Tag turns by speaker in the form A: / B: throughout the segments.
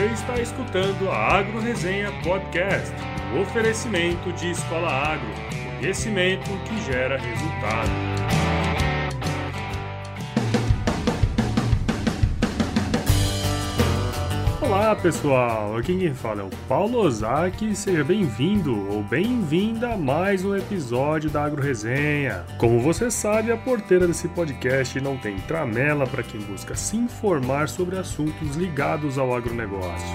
A: Você está escutando a Agro Resenha Podcast, o oferecimento de Escola Agro, conhecimento que gera resultado. Olá pessoal, aqui quem fala é o Paulo Ozaki, seja bem-vindo ou bem-vinda a mais um episódio da Agro Resenha. Como você sabe, a porteira desse podcast não tem tramela para quem busca se informar sobre assuntos ligados ao agronegócio.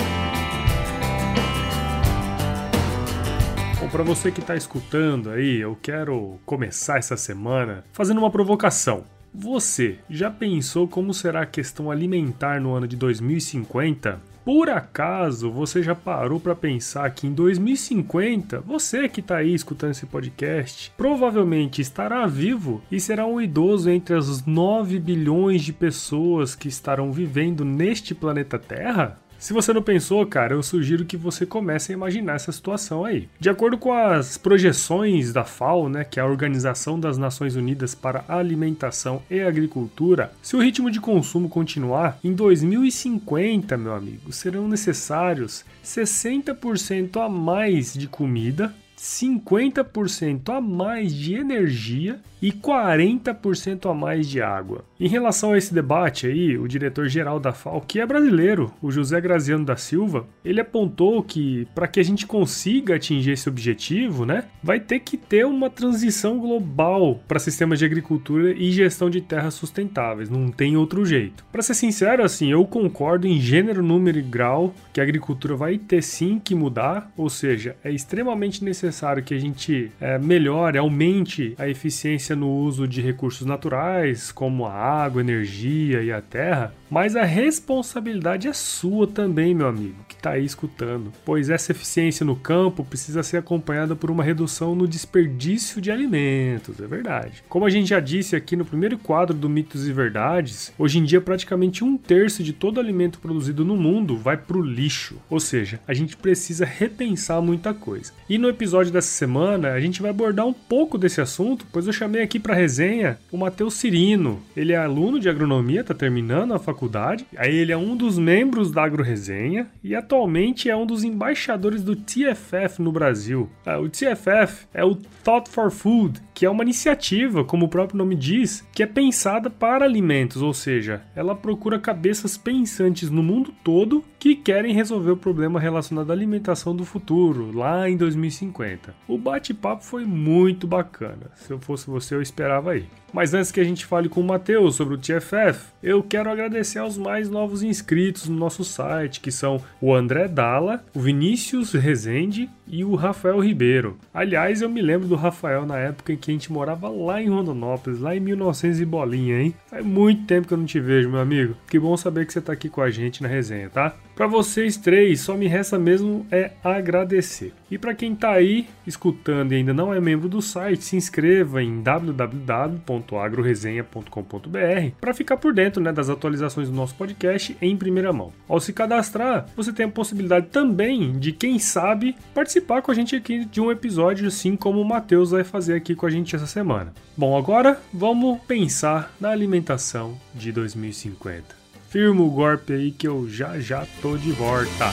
A: Para você que está escutando aí, eu quero começar essa semana fazendo uma provocação. Você já pensou como será a questão alimentar no ano de 2050? Por acaso você já parou para pensar que em 2050, você que está aí escutando esse podcast, provavelmente estará vivo e será um idoso entre as 9 bilhões de pessoas que estarão vivendo neste planeta Terra? Se você não pensou, cara, eu sugiro que você comece a imaginar essa situação aí. De acordo com as projeções da FAO, né, que é a Organização das Nações Unidas para a Alimentação e Agricultura, se o ritmo de consumo continuar, em 2050, meu amigo, serão necessários 60% a mais de comida 50% a mais de energia e 40% a mais de água. Em relação a esse debate aí, o diretor-geral da FAO, que é brasileiro, o José Graziano da Silva, ele apontou que para que a gente consiga atingir esse objetivo, né, vai ter que ter uma transição global para sistemas de agricultura e gestão de terras sustentáveis, não tem outro jeito. Para ser sincero, assim, eu concordo em gênero, número e grau que a agricultura vai ter sim que mudar, ou seja, é extremamente necessário que a gente é, melhore, aumente a eficiência no uso de recursos naturais, como a água, energia e a terra, mas a responsabilidade é sua também, meu amigo, que está aí escutando, pois essa eficiência no campo precisa ser acompanhada por uma redução no desperdício de alimentos, é verdade. Como a gente já disse aqui no primeiro quadro do Mitos e Verdades, hoje em dia praticamente um terço de todo alimento produzido no mundo vai para o lixo, ou seja, a gente precisa repensar muita coisa. E no episódio dessa semana a gente vai abordar um pouco desse assunto, pois eu chamei aqui para resenha o Matheus Cirino. Ele é aluno de agronomia, está terminando a faculdade. Aí ele é um dos membros da AgroResenha e atualmente é um dos embaixadores do TFF no Brasil. Ah, o TFF é o Thought for Food, que é uma iniciativa, como o próprio nome diz, que é pensada para alimentos, ou seja, ela procura cabeças pensantes no mundo todo que querem resolver o problema relacionado à alimentação do futuro, lá em 2050. O bate-papo foi muito bacana. Se eu fosse você, eu esperava aí. Mas antes que a gente fale com o Matheus sobre o TFF, eu quero agradecer aos mais novos inscritos no nosso site, que são o André Dalla, o Vinícius Rezende e o Rafael Ribeiro. Aliás, eu me lembro do Rafael na época em que a gente morava lá em Rondonópolis, lá em 1900 e bolinha, hein? Faz muito tempo que eu não te vejo, meu amigo. Que bom saber que você tá aqui com a gente na resenha, tá? Para vocês três, só me resta mesmo é agradecer. E para quem tá aí escutando e ainda não é membro do site, se inscreva em www.agroresenha.com.br para ficar por dentro né, das atualizações do nosso podcast em primeira mão. Ao se cadastrar, você tem a possibilidade também de, quem sabe, participar com a gente aqui de um episódio, assim como o Matheus vai fazer aqui com a gente essa semana. Bom, agora vamos pensar na alimentação de 2050 firma o golpe aí que eu já já tô de volta.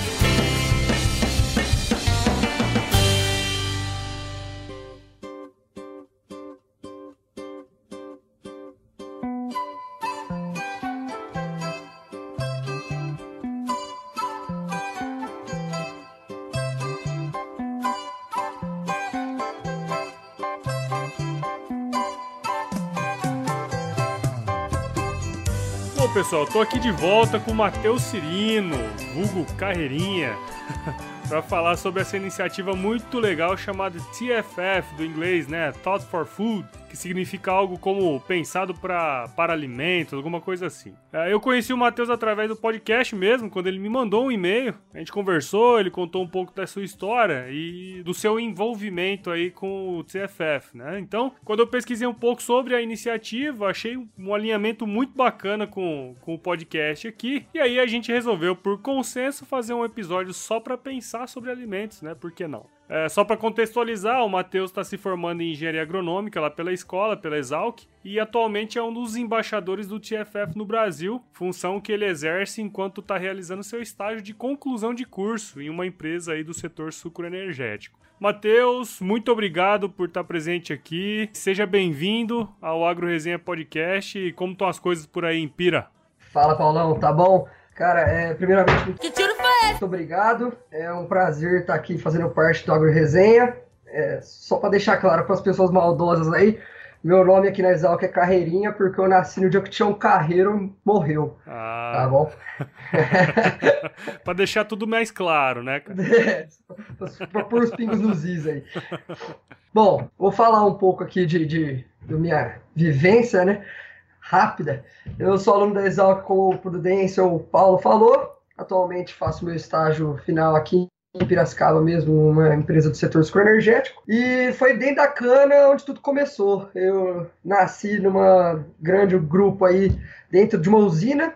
A: Pessoal, tô aqui de volta com o Matheus Cirino, vulgo Carreirinha, para falar sobre essa iniciativa muito legal chamada TFF do inglês, né? Thought for Food que significa algo como pensado pra, para alimentos, alguma coisa assim. É, eu conheci o Matheus através do podcast mesmo, quando ele me mandou um e-mail. A gente conversou, ele contou um pouco da sua história e do seu envolvimento aí com o CFF, né? Então, quando eu pesquisei um pouco sobre a iniciativa, achei um alinhamento muito bacana com, com o podcast aqui. E aí a gente resolveu, por consenso, fazer um episódio só para pensar sobre alimentos, né? Por que não? É, só para contextualizar, o Matheus está se formando em engenharia agronômica lá pela escola, pela Exalc, e atualmente é um dos embaixadores do TFF no Brasil, função que ele exerce enquanto está realizando seu estágio de conclusão de curso em uma empresa aí do setor sucroenergético. Matheus, muito obrigado por estar presente aqui. Seja bem-vindo ao Agro Resenha Podcast. E como estão as coisas por aí em Pira?
B: Fala, Paulão, tá bom? Cara, é, primeiramente, muito obrigado. É um prazer estar aqui fazendo parte do Agro Resenha. É, só para deixar claro para as pessoas maldosas aí, meu nome aqui na Exalc é Carreirinha, porque eu nasci no dia que tinha um carreiro morreu. Ah. Tá bom?
A: pra deixar tudo mais claro, né, cara?
B: É, pra pôr os pingos nos is aí. Bom, vou falar um pouco aqui de, de, de minha vivência, né? Rápida. Eu sou aluno da Exalc, como o Prudência, o Paulo falou. Atualmente faço meu estágio final aqui em Piracicaba mesmo, uma empresa do setor energético. E foi dentro da cana onde tudo começou. Eu nasci numa grande grupo aí dentro de uma usina.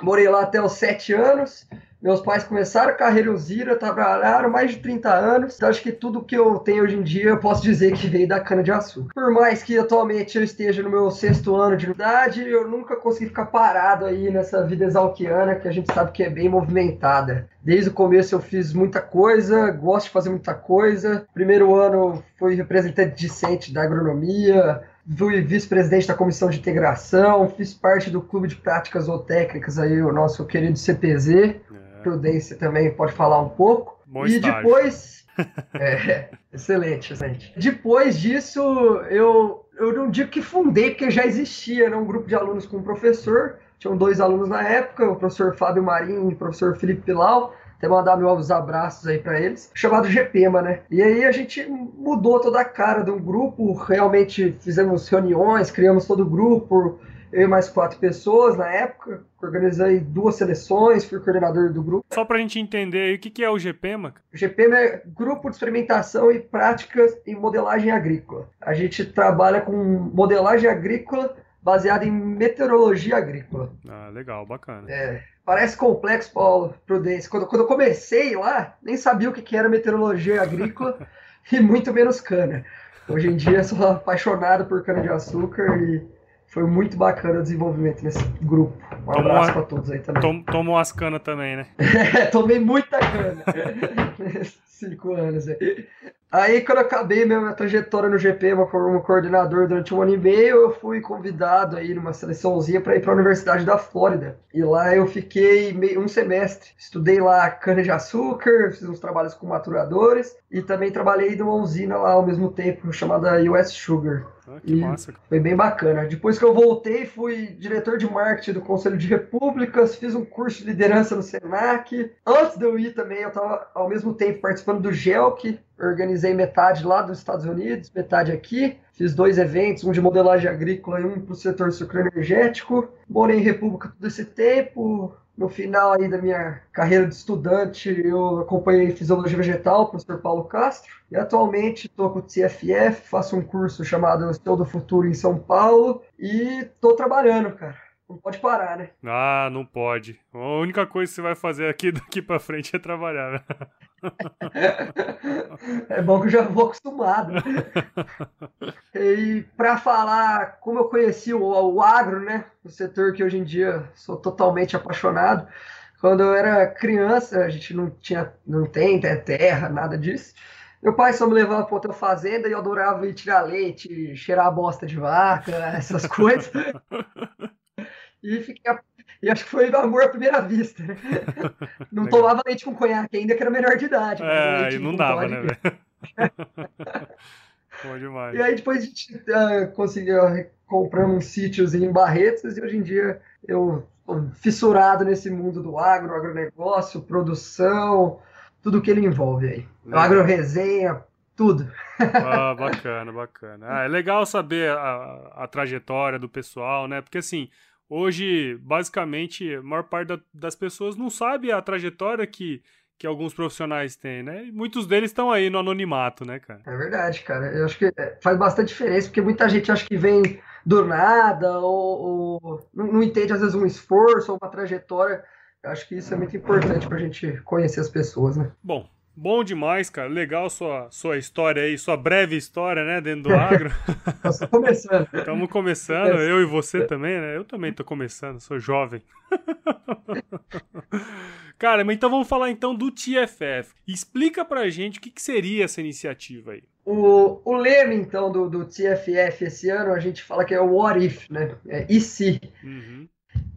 B: Morei lá até os sete anos. Meus pais começaram a carreira Uzira, trabalharam mais de 30 anos. Então acho que tudo que eu tenho hoje em dia eu posso dizer que veio da cana-de-açúcar. Por mais que atualmente eu esteja no meu sexto ano de idade, eu nunca consegui ficar parado aí nessa vida exalquiana que a gente sabe que é bem movimentada. Desde o começo eu fiz muita coisa, gosto de fazer muita coisa. Primeiro ano fui representante discente da agronomia, fui vice-presidente da comissão de integração, fiz parte do clube de práticas zootécnicas aí, o nosso querido CPZ. Prudência também pode falar um pouco.
A: Bom
B: e
A: estágio.
B: depois. é, excelente, excelente. Depois disso, eu, eu não digo que fundei, porque já existia né, um grupo de alunos com um professor. Tinham dois alunos na época, o professor Fábio Marinho e o professor Felipe Pilau até mandar meus abraços aí para eles, chamado GPMA, né? E aí a gente mudou toda a cara do grupo, realmente fizemos reuniões, criamos todo o grupo, eu e mais quatro pessoas na época, organizei duas seleções, fui coordenador do grupo.
A: Só para a gente entender aí, o que, que é o GPMA?
B: O GPMA é Grupo de Experimentação e Práticas em Modelagem Agrícola. A gente trabalha com modelagem agrícola baseada em meteorologia agrícola.
A: Ah, legal, bacana.
B: É, parece complexo, Paulo, Prudência. Quando, quando eu comecei lá, nem sabia o que, que era meteorologia agrícola e muito menos cana. Hoje em dia sou apaixonado por cana-de-açúcar e foi muito bacana o desenvolvimento nesse grupo. Um tomou abraço a... para todos aí também.
A: Tom, tomou as canas também, né?
B: tomei muita cana. Cinco anos aí. Aí, quando eu acabei minha trajetória no GP, como coordenador durante um ano e meio, eu fui convidado aí numa seleçãozinha para ir para a Universidade da Flórida. E lá eu fiquei meio, um semestre. Estudei lá cana-de-açúcar, fiz uns trabalhos com maturadores e também trabalhei numa usina lá ao mesmo tempo, chamada US Sugar.
A: Ah, que massa.
B: Foi bem bacana. Depois que eu voltei, fui diretor de marketing do Conselho de Repúblicas, fiz um curso de liderança no Senac. Antes de eu ir também, eu estava ao mesmo tempo participando do GELC, organizei metade lá dos Estados Unidos, metade aqui. Fiz dois eventos, um de modelagem agrícola e um para o setor sucroenergético. Morei em República todo esse tempo, no final aí da minha carreira de estudante, eu acompanhei Fisiologia Vegetal, professor Paulo Castro, e atualmente estou com o TFF, faço um curso chamado Estou do Futuro em São Paulo, e estou trabalhando, cara. Não pode parar, né?
A: Ah, não pode. A única coisa que você vai fazer aqui daqui para frente é trabalhar. Né?
B: é bom que eu já vou acostumado. e para falar como eu conheci o, o agro, né? O setor que hoje em dia sou totalmente apaixonado. Quando eu era criança, a gente não tinha, não tem terra, nada disso. Meu pai só me levava para outra fazenda e eu adorava ir tirar leite, cheirar a bosta de vaca, essas coisas. E fiquei e acho que foi amor à primeira vista. Né? Não tomava leite com conhaque ainda, que era menor de idade.
A: É, e não dava, né, velho? Bom demais.
B: E aí depois a gente uh, conseguiu comprar uns sítios em Barretos e hoje em dia eu fissurado nesse mundo do agro, agronegócio, produção, tudo que ele envolve aí. Agro resenha, tudo.
A: Ah, bacana, bacana. Ah, é legal saber a, a trajetória do pessoal, né? Porque assim, Hoje, basicamente, a maior parte da, das pessoas não sabe a trajetória que, que alguns profissionais têm, né? E muitos deles estão aí no anonimato, né, cara?
B: É verdade, cara. Eu acho que faz bastante diferença, porque muita gente acha que vem do nada ou, ou não, entende, às vezes, um esforço ou uma trajetória. Eu acho que isso é muito importante para a gente conhecer as pessoas, né?
A: Bom, Bom demais, cara. Legal sua, sua história aí, sua breve história, né, dentro do agro.
B: Estamos começando.
A: Estamos começando, eu e você também, né? Eu também tô começando, sou jovem. cara, mas então vamos falar então do TFF. Explica pra gente o que, que seria essa iniciativa aí.
B: O, o lema, então, do, do TFF esse ano, a gente fala que é o What If, né? É e se. Uhum.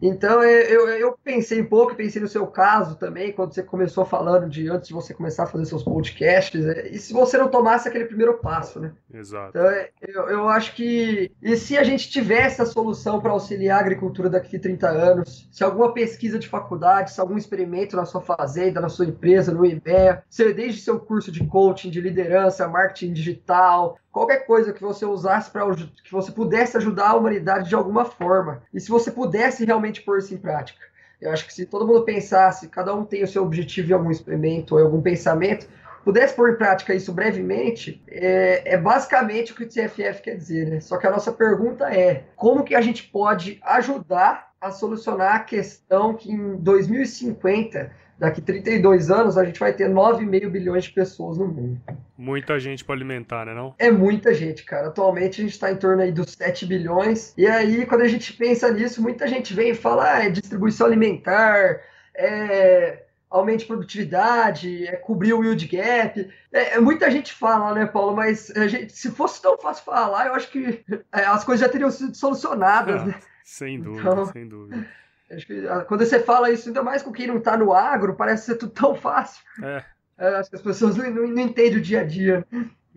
B: Então eu, eu pensei um pouco, pensei no seu caso também, quando você começou falando de antes de você começar a fazer seus podcasts, é, e se você não tomasse aquele primeiro passo, né?
A: Exato.
B: Então eu, eu acho que. E se a gente tivesse a solução para auxiliar a agricultura daqui a 30 anos, se alguma pesquisa de faculdade, se algum experimento na sua fazenda, na sua empresa, no IBEA, se desde seu curso de coaching, de liderança, marketing digital, qualquer coisa que você usasse para que você pudesse ajudar a humanidade de alguma forma. E se você pudesse realmente pôr isso em prática. Eu acho que se todo mundo pensasse, cada um tem o seu objetivo em algum experimento ou em algum pensamento, pudesse pôr em prática isso brevemente, é, é, basicamente o que o TFF quer dizer, né? Só que a nossa pergunta é: como que a gente pode ajudar a solucionar a questão que em 2050 daqui 32 anos a gente vai ter 9,5 bilhões de pessoas no mundo.
A: Muita gente para alimentar, né não?
B: É muita gente, cara. Atualmente a gente está em torno aí dos 7 bilhões. E aí, quando a gente pensa nisso, muita gente vem e fala, ah, é distribuição alimentar, é aumente a produtividade, é cobrir o yield gap. É, é, muita gente fala, né, Paulo? Mas gente, se fosse tão fácil falar, eu acho que é, as coisas já teriam sido solucionadas,
A: ah,
B: né?
A: Sem dúvida, então, sem dúvida.
B: Acho que ah, quando você fala isso, ainda mais com quem não está no agro, parece ser tudo tão fácil.
A: É.
B: é acho que as pessoas não, não, não entendem o dia a dia.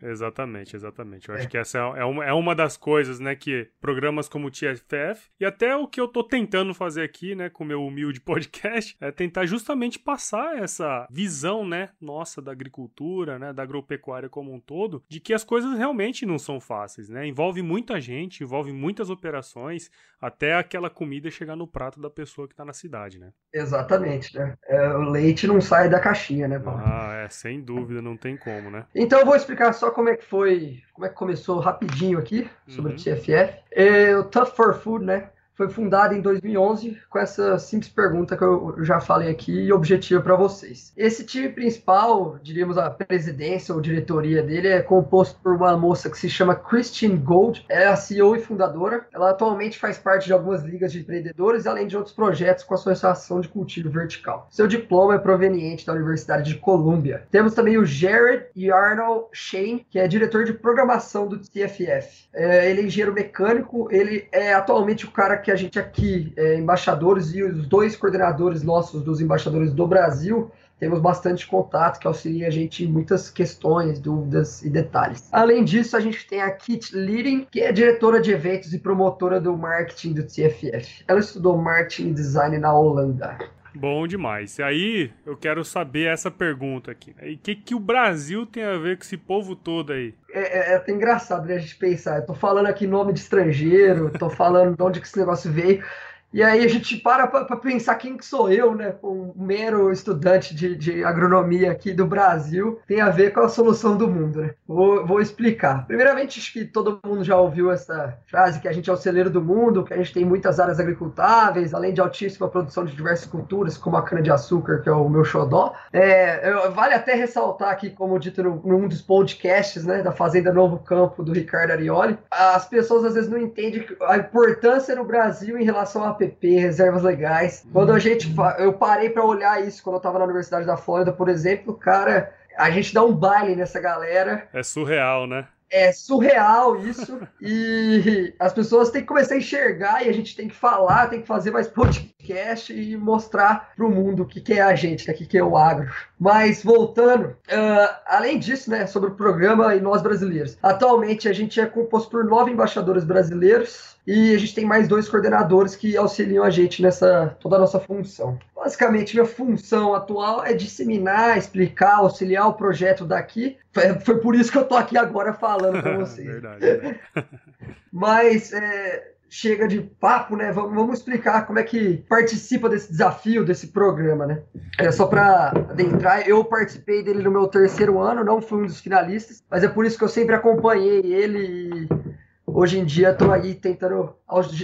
A: Exatamente, exatamente. Eu é. acho que essa é, uma, é uma das coisas, né, que programas como o TFF e até o que eu tô tentando fazer aqui, né, com o meu humilde podcast, é tentar justamente passar essa visão, né, nossa da agricultura, né, da agropecuária como um todo, de que as coisas realmente não são fáceis, né? Envolve muita gente, envolve muitas operações, até aquela comida chegar no prato da pessoa que tá na cidade, né?
B: Exatamente, né? É, o leite não sai da caixinha, né, Paulo?
A: Ah, é, sem dúvida, não tem como, né?
B: Então eu vou explicar só como é que foi, como é que começou rapidinho aqui sobre uhum. o TFF. É, o Tough for Food, né? Foi fundada em 2011 com essa simples pergunta que eu já falei aqui e objetivo para vocês. Esse time principal, diríamos a presidência ou diretoria dele, é composto por uma moça que se chama Christine Gold, é a CEO e fundadora. Ela atualmente faz parte de algumas ligas de empreendedores, além de outros projetos com a Associação de Cultivo Vertical. Seu diploma é proveniente da Universidade de Columbia. Temos também o Jared Yarnall Shane, que é diretor de programação do TFF. É, ele é engenheiro mecânico, ele é atualmente o cara que que a gente aqui, é, embaixadores e os dois coordenadores nossos dos embaixadores do Brasil, temos bastante contato que auxilia a gente em muitas questões, dúvidas e detalhes. Além disso, a gente tem a Kit Leading, que é diretora de eventos e promotora do marketing do TFF. Ela estudou marketing e design na Holanda.
A: Bom demais. E aí, eu quero saber essa pergunta aqui. E o que, que o Brasil tem a ver com esse povo todo aí?
B: É, é, é até engraçado né, a gente pensar. Eu tô falando aqui nome de estrangeiro, tô falando de onde que esse negócio veio. E aí a gente para para pensar quem que sou eu, né? Um mero estudante de, de agronomia aqui do Brasil, tem a ver com a solução do mundo, né? Vou, vou explicar. Primeiramente, acho que todo mundo já ouviu essa frase que a gente é o celeiro do mundo, que a gente tem muitas áreas agricultáveis, além de altíssima produção de diversas culturas, como a cana-de-açúcar, que é o meu xodó. É, vale até ressaltar aqui, como dito no, num dos podcasts, né, da Fazenda Novo Campo, do Ricardo Arioli, as pessoas às vezes não entendem a importância no Brasil em relação a app, reservas legais. Quando a gente. Eu parei para olhar isso quando eu tava na Universidade da Flórida, por exemplo, cara, a gente dá um baile nessa galera.
A: É surreal, né?
B: É surreal isso e as pessoas têm que começar a enxergar e a gente tem que falar, tem que fazer mais podcast e mostrar para o mundo o que, que é a gente, né, o que, que é o agro. Mas voltando, uh, além disso, né, sobre o programa e nós brasileiros, atualmente a gente é composto por nove embaixadores brasileiros e a gente tem mais dois coordenadores que auxiliam a gente nessa toda a nossa função. Basicamente, minha função atual é disseminar, explicar, auxiliar o projeto daqui. Foi por isso que eu tô aqui agora falando com vocês. verdade, verdade. Mas é, chega de papo, né? Vamos, vamos, explicar como é que participa desse desafio, desse programa, né? É só para adentrar, eu participei dele no meu terceiro ano, não fui um dos finalistas, mas é por isso que eu sempre acompanhei ele e hoje em dia estão aí tentando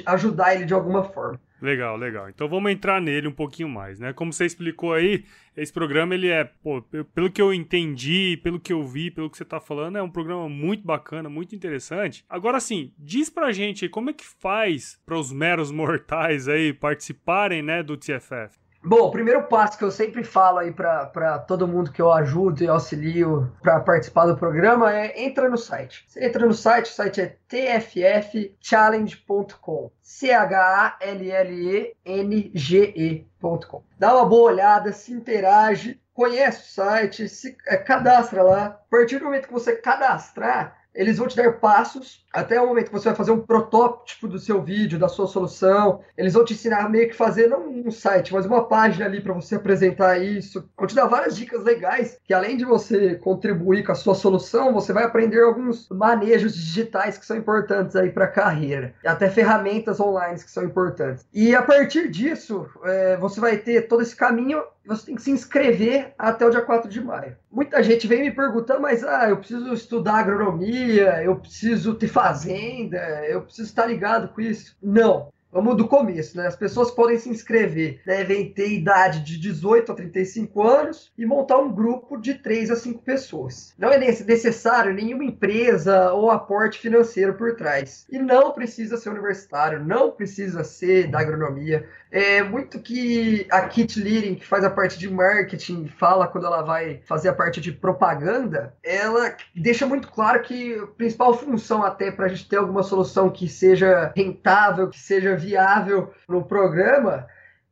B: ajudar ele de alguma forma.
A: Legal, legal. Então vamos entrar nele um pouquinho mais, né? Como você explicou aí, esse programa ele é, pô, pelo que eu entendi, pelo que eu vi, pelo que você tá falando, é um programa muito bacana, muito interessante. Agora sim, diz pra gente como é que faz para os meros mortais aí participarem, né, do TFF?
B: Bom, o primeiro passo que eu sempre falo aí para todo mundo que eu ajudo e auxilio para participar do programa é entra no site. Você entra no site, o site é tffchallenge.com. C-H-A-L-L-E-N-G-E.com. Dá uma boa olhada, se interage, conhece o site, se é, cadastra lá. A partir do momento que você cadastrar, eles vão te dar passos até o momento que você vai fazer um protótipo do seu vídeo, da sua solução. Eles vão te ensinar meio que fazer não um site, mas uma página ali para você apresentar isso. Vão te dar várias dicas legais que além de você contribuir com a sua solução, você vai aprender alguns manejos digitais que são importantes aí para a carreira, e até ferramentas online que são importantes. E a partir disso, é, você vai ter todo esse caminho você tem que se inscrever até o dia 4 de maio. Muita gente vem me perguntando, mas ah, eu preciso estudar agronomia, eu preciso ter fazenda, eu preciso estar ligado com isso. Não. Vamos do começo, né? As pessoas podem se inscrever, devem ter idade de 18 a 35 anos e montar um grupo de 3 a 5 pessoas. Não é necessário nenhuma empresa ou aporte financeiro por trás. E não precisa ser universitário, não precisa ser da agronomia. É muito que a Kit Leading, que faz a parte de marketing, fala quando ela vai fazer a parte de propaganda, ela deixa muito claro que a principal função até para a gente ter alguma solução que seja rentável, que seja viável no programa,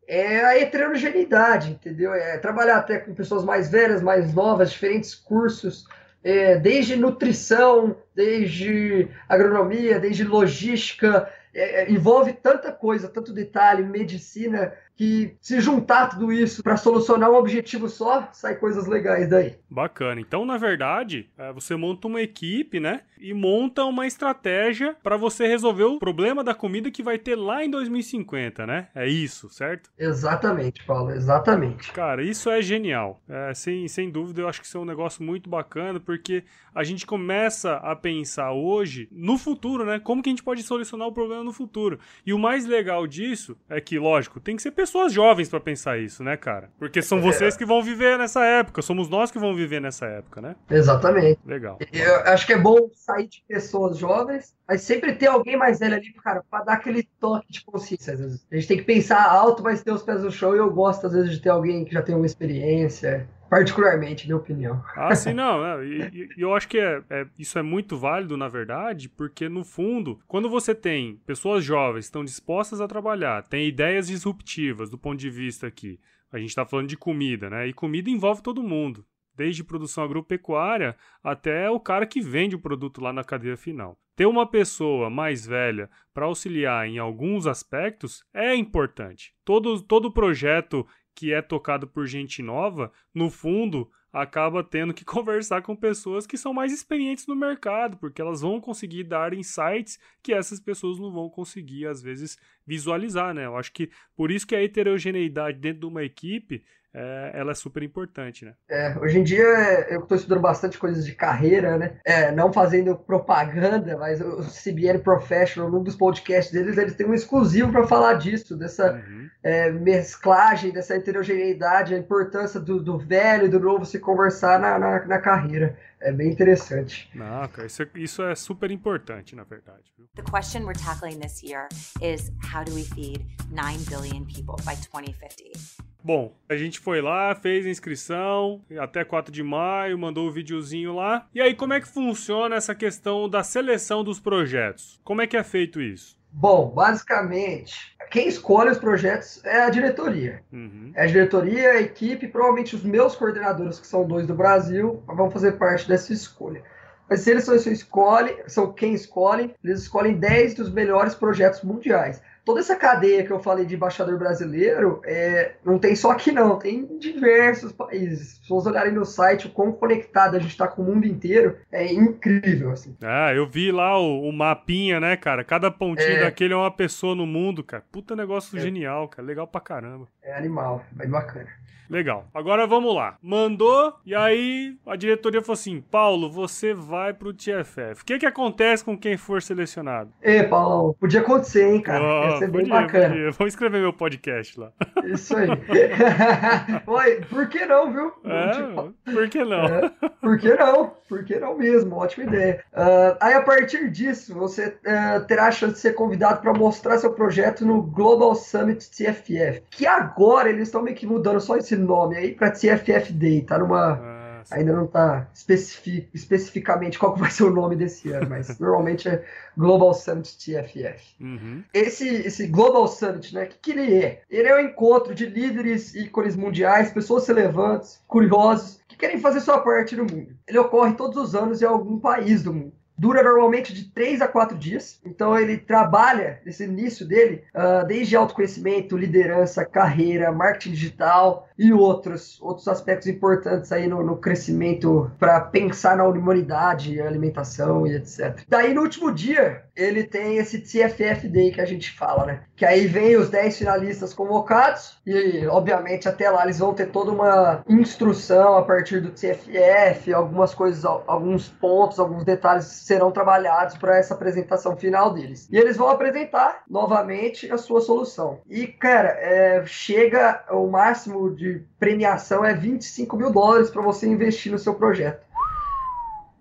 B: é a heterogeneidade, entendeu? É trabalhar até com pessoas mais velhas, mais novas, diferentes cursos, é, desde nutrição, desde agronomia, desde logística, é, é, envolve tanta coisa, tanto detalhe, medicina, que se juntar tudo isso para solucionar um objetivo só, sai coisas legais daí.
A: Bacana. Então, na verdade, é, você monta uma equipe, né? E monta uma estratégia para você resolver o problema da comida que vai ter lá em 2050, né? É isso, certo?
B: Exatamente, Paulo, exatamente.
A: Cara, isso é genial. É, sem, sem dúvida, eu acho que isso é um negócio muito bacana, porque a gente começa a pensar hoje no futuro, né? Como que a gente pode solucionar o problema no futuro. E o mais legal disso é que, lógico, tem que ser pessoas jovens para pensar isso, né, cara? Porque são é. vocês que vão viver nessa época, somos nós que vamos viver nessa época, né?
B: Exatamente.
A: Legal.
B: Eu acho que é bom sair de pessoas jovens, mas sempre ter alguém mais velho ali, cara, para dar aquele toque de consciência. Às vezes. A gente tem que pensar alto, mas ter os pés no chão, e eu gosto, às vezes, de ter alguém que já tem uma experiência particularmente, minha opinião.
A: Ah, sim, não. É, e, eu acho que é, é, isso é muito válido, na verdade, porque no fundo, quando você tem pessoas jovens que estão dispostas a trabalhar, tem ideias disruptivas do ponto de vista aqui, a gente está falando de comida, né? E comida envolve todo mundo. Desde produção agropecuária até o cara que vende o produto lá na cadeia final. Ter uma pessoa mais velha para auxiliar em alguns aspectos é importante. Todo, todo projeto que é tocado por gente nova, no fundo, acaba tendo que conversar com pessoas que são mais experientes no mercado, porque elas vão conseguir dar insights que essas pessoas não vão conseguir, às vezes, visualizar, né? Eu acho que por isso que a heterogeneidade dentro de uma equipe é, ela é super importante, né?
B: É, hoje em dia eu estou estudando bastante coisas de carreira, né? É, não fazendo propaganda, mas o CBN Professional, num dos podcasts deles, eles têm um exclusivo para falar disso, dessa uhum. é, mesclagem, dessa heterogeneidade, a importância do, do velho e do novo se conversar na, na, na carreira. É bem interessante.
A: Não, cara, isso, é, isso é super importante, na verdade.
C: The question we're tackling this year is how do we feed 9 billion people by 2050?
A: Bom, a gente foi lá, fez a inscrição até 4 de maio, mandou o um videozinho lá. E aí, como é que funciona essa questão da seleção dos projetos? Como é que é feito isso?
B: Bom, basicamente, quem escolhe os projetos é a diretoria. Uhum. É a diretoria, a equipe, provavelmente os meus coordenadores, que são dois do Brasil, vão fazer parte dessa escolha. Mas se eles são, escolhe, são quem escolhe, eles escolhem 10 dos melhores projetos mundiais. Toda essa cadeia que eu falei de embaixador brasileiro, é, não tem só aqui não, tem em diversos países. Se vocês olharem no site, o quão conectado a gente está com o mundo inteiro, é incrível, assim.
A: Ah, eu vi lá o, o mapinha, né, cara? Cada pontinho é. daquele é uma pessoa no mundo, cara. Puta negócio é. genial, cara. Legal pra caramba.
B: É animal, é bacana.
A: Legal. Agora vamos lá. Mandou e aí a diretoria falou assim: Paulo, você vai pro TFF. O que que acontece com quem for selecionado?
B: Ê, Paulo, podia acontecer, hein, cara? Oh, Ia ser podia, bem bacana. Podia.
A: Vamos escrever meu podcast lá.
B: Isso aí. Oi, por que não, viu?
A: É, por que não? É,
B: por que não? Por que não mesmo? Ótima ideia. Uh, aí a partir disso, você uh, terá a chance de ser convidado para mostrar seu projeto no Global Summit TFF. Que agora eles estão meio que mudando só esse nome aí para TFF Day, tá numa. Ainda não tá especific, especificamente qual vai ser o nome desse ano, mas normalmente é Global Summit TFF. Uhum. Esse, esse Global Summit, né? O que, que ele é? Ele é um encontro de líderes ícones mundiais, pessoas relevantes, curiosos, que querem fazer sua parte no mundo. Ele ocorre todos os anos em algum país do mundo dura normalmente de 3 a 4 dias. Então ele trabalha nesse início dele, uh, desde autoconhecimento, liderança, carreira, marketing digital e outros, outros aspectos importantes aí no, no crescimento para pensar na humanidade, alimentação e etc. Daí no último dia, ele tem esse TFF Day que a gente fala, né? Que aí vem os 10 finalistas convocados e, obviamente, até lá eles vão ter toda uma instrução a partir do TFF, algumas coisas, alguns pontos, alguns detalhes serão trabalhados para essa apresentação final deles. E eles vão apresentar novamente a sua solução. E, cara, é, chega o máximo de premiação é 25 mil dólares para você investir no seu projeto.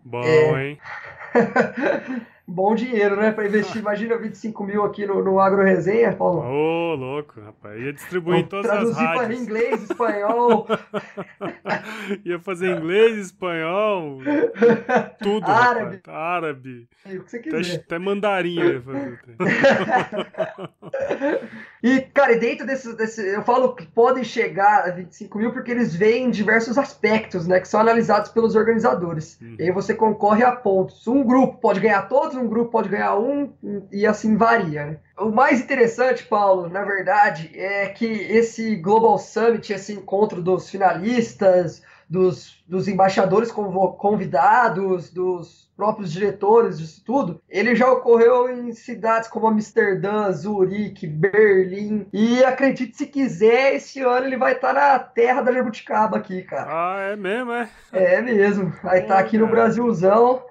A: Bom, é... hein?
B: bom dinheiro, né? Para investir, imagina 25 mil aqui no, no Agro Resenha, Paulo.
A: Ô, oh, louco, rapaz. Ia distribuir em todas as rádios.
B: Traduzir para inglês, espanhol.
A: Ia fazer inglês, espanhol, tudo, Árabe. Rapaz. Árabe.
B: É, o que você quiser.
A: Até, até mandarim ia fazer.
B: e, cara, dentro desse, desse... Eu falo que podem chegar a 25 mil porque eles veem diversos aspectos, né? Que são analisados pelos organizadores. Uhum. E aí você concorre a pontos. Um grupo pode ganhar todos, um grupo pode ganhar um, e assim varia. Né? O mais interessante, Paulo, na verdade, é que esse Global Summit, esse encontro dos finalistas, dos, dos embaixadores convidados, dos próprios diretores disso tudo, ele já ocorreu em cidades como Amsterdã, Zurique, Berlim. E acredite se quiser, esse ano ele vai estar na terra da Jabuticaba aqui, cara.
A: Ah, é mesmo, é?
B: É mesmo. Vai estar aqui no Brasilzão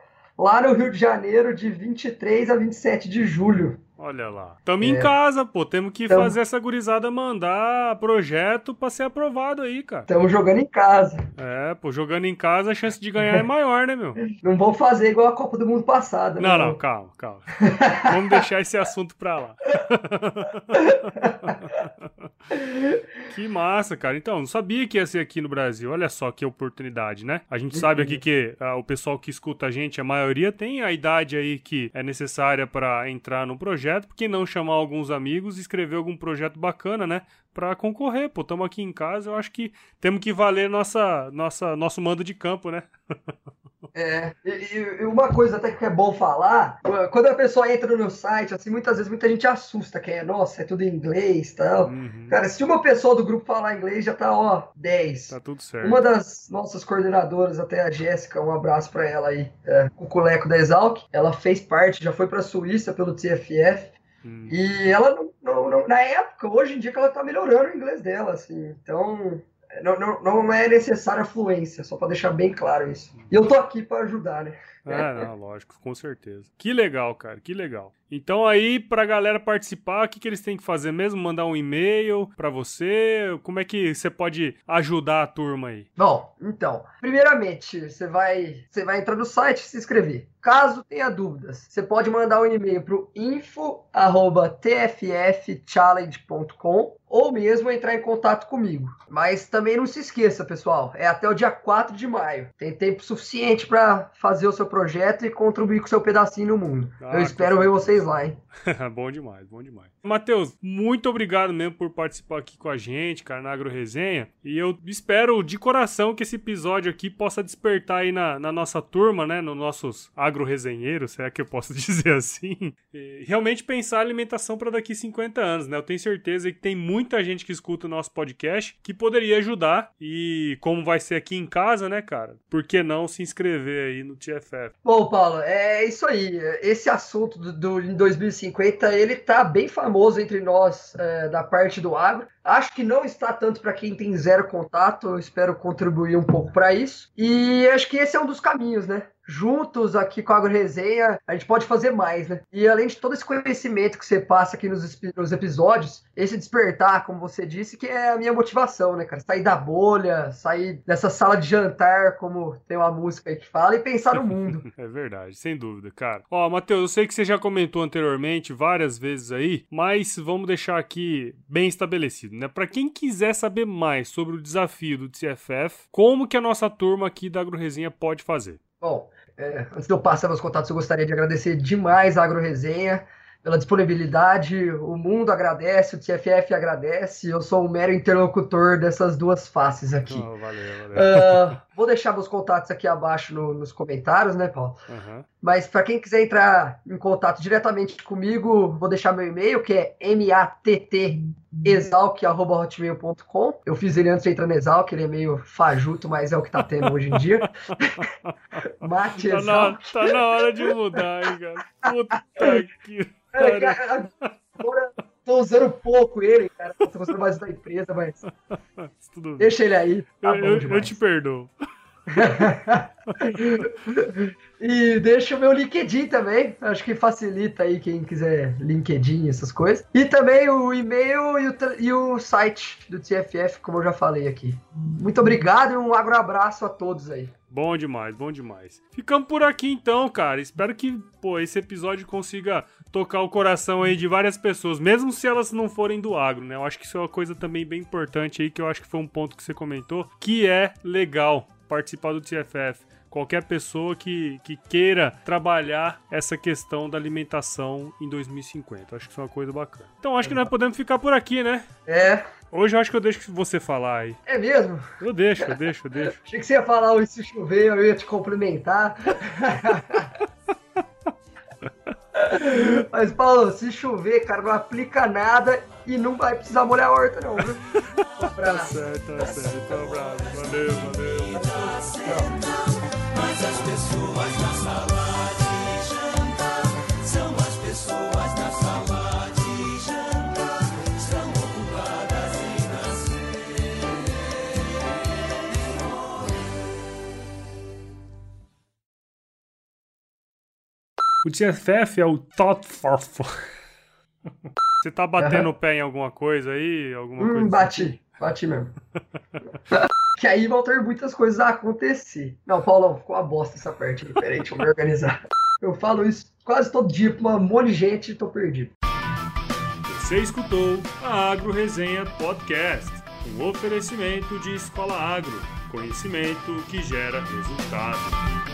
B: lá no Rio de Janeiro, de 23 a 27 de julho.
A: Olha lá. Tamo é. em casa, pô. Temos que Tamo... fazer essa gurizada mandar projeto pra ser aprovado aí, cara.
B: Tamo jogando em casa.
A: É, pô, jogando em casa a chance de ganhar é maior, né, meu?
B: Não vamos fazer igual a Copa do Mundo passada,
A: né? Não, não, calma, calma. vamos deixar esse assunto pra lá. que massa, cara. Então, não sabia que ia ser aqui no Brasil. Olha só que oportunidade, né? A gente sabe aqui que ah, o pessoal que escuta a gente, a maioria tem a idade aí que é necessária para entrar no projeto por que não chamar alguns amigos e escrever algum projeto bacana, né? Pra concorrer, pô, estamos aqui em casa, eu acho que temos que valer nossa, nossa, nosso mando de campo, né?
B: É, e, e, uma coisa até que é bom falar, quando a pessoa entra no site, assim, muitas vezes muita gente assusta, que é, nossa, é tudo em inglês e tal. Uhum. Cara, se uma pessoa do grupo falar inglês, já tá, ó, 10.
A: Tá tudo certo.
B: Uma das nossas coordenadoras, até a Jéssica, um abraço para ela aí, é, o Coleco da Exalc, ela fez parte, já foi pra Suíça pelo TFF, Hum. E ela, não, não, não, na época, hoje em dia, que ela tá melhorando o inglês dela, assim. Então, não, não, não é necessária fluência, só para deixar bem claro isso. E eu tô aqui para ajudar, né?
A: É, não, lógico, com certeza. Que legal, cara, que legal. Então aí, pra galera participar, o que, que eles têm que fazer mesmo? Mandar um e-mail para você? Como é que você pode ajudar a turma aí?
B: Bom, então, primeiramente, você vai, você vai entrar no site e se inscrever. Caso tenha dúvidas, você pode mandar um e-mail para info@tffchallenge.com ou mesmo entrar em contato comigo. Mas também não se esqueça, pessoal, é até o dia 4 de maio. Tem tempo suficiente para fazer o seu projeto e contribuir com o seu pedacinho no mundo. Ah, Eu espero ver vocês lá, hein?
A: bom demais, bom demais. Matheus, muito obrigado mesmo por participar aqui com a gente, cara, na Agro Resenha. E eu espero de coração que esse episódio aqui possa despertar aí na, na nossa turma, né, nos nossos agro-resenheiros, se é que eu posso dizer assim, e realmente pensar a alimentação para daqui 50 anos, né? Eu tenho certeza que tem muita gente que escuta o nosso podcast que poderia ajudar e como vai ser aqui em casa, né, cara? Por que não se inscrever aí no TFF?
B: Bom, Paulo, é isso aí. Esse assunto do, do em 2050, ele tá bem famoso entre nós é, da parte do agro. Acho que não está tanto para quem tem zero contato, eu espero contribuir um pouco para isso. E acho que esse é um dos caminhos, né? Juntos aqui com a AgroResenha, a gente pode fazer mais, né? E além de todo esse conhecimento que você passa aqui nos, nos episódios, esse despertar, como você disse, que é a minha motivação, né, cara? Sair da bolha, sair dessa sala de jantar, como tem uma música aí que fala, e pensar no mundo.
A: é verdade, sem dúvida, cara. Ó, Matheus, eu sei que você já comentou anteriormente várias vezes aí, mas vamos deixar aqui bem estabelecido, né? Para quem quiser saber mais sobre o desafio do TFF, como que a nossa turma aqui da AgroResenha pode fazer?
B: Bom, é, antes de eu passar meus contatos, eu gostaria de agradecer demais a AgroResenha pela disponibilidade. O mundo agradece, o TFF agradece. Eu sou um mero interlocutor dessas duas faces aqui. Oh,
A: valeu, valeu.
B: Uh, vou deixar meus contatos aqui abaixo no, nos comentários, né, Paulo? Uhum. Mas para quem quiser entrar em contato diretamente comigo, vou deixar meu e-mail, que é matt.exalc.hotmail.com. Eu fiz ele antes de entrar no Exalc, ele é meio fajuto, mas é o que tá tendo hoje em dia.
A: Matt tá na, tá na hora de mudar, hein, cara. Puta que é, cara,
B: agora tô usando pouco ele, cara. Tô usando mais da empresa, mas. Deixa ele aí.
A: Tá eu, eu, eu te perdoo.
B: e deixa o meu LinkedIn também. Acho que facilita aí quem quiser LinkedIn, essas coisas. E também o e-mail e o, e o site do TFF, como eu já falei aqui. Muito obrigado e um abraço a todos aí.
A: Bom demais, bom demais. Ficamos por aqui então, cara. Espero que, pô, esse episódio consiga tocar o coração aí de várias pessoas, mesmo se elas não forem do agro, né? Eu acho que isso é uma coisa também bem importante aí, que eu acho que foi um ponto que você comentou, que é legal participar do TFF qualquer pessoa que, que queira trabalhar essa questão da alimentação em 2050. Acho que isso é uma coisa bacana. Então acho que nós podemos ficar por aqui, né?
B: É.
A: Hoje eu acho que eu deixo você falar aí.
B: É mesmo?
A: Eu deixo, eu deixo, eu deixo.
B: Achei que você ia falar se chover, eu ia te complementar. Mas, Paulo, se chover, cara, não aplica nada e não vai precisar molhar a horta, não, viu?
A: Tá certo, tá certo. Então, um abraço. Valeu, valeu. Tchau. O TFF é o Thought for. Você tá batendo o pé em alguma coisa aí? Alguma
B: hum,
A: coisa
B: bati, assim? bati mesmo. que aí vão ter muitas coisas a acontecer. Não, Paulão, ficou uma bosta essa parte aí. Peraí, deixa eu me organizar. Eu falo isso quase todo dia pra um monte de gente e tô perdido.
A: Você escutou a Agro Resenha Podcast, um oferecimento de Escola Agro, conhecimento que gera resultado.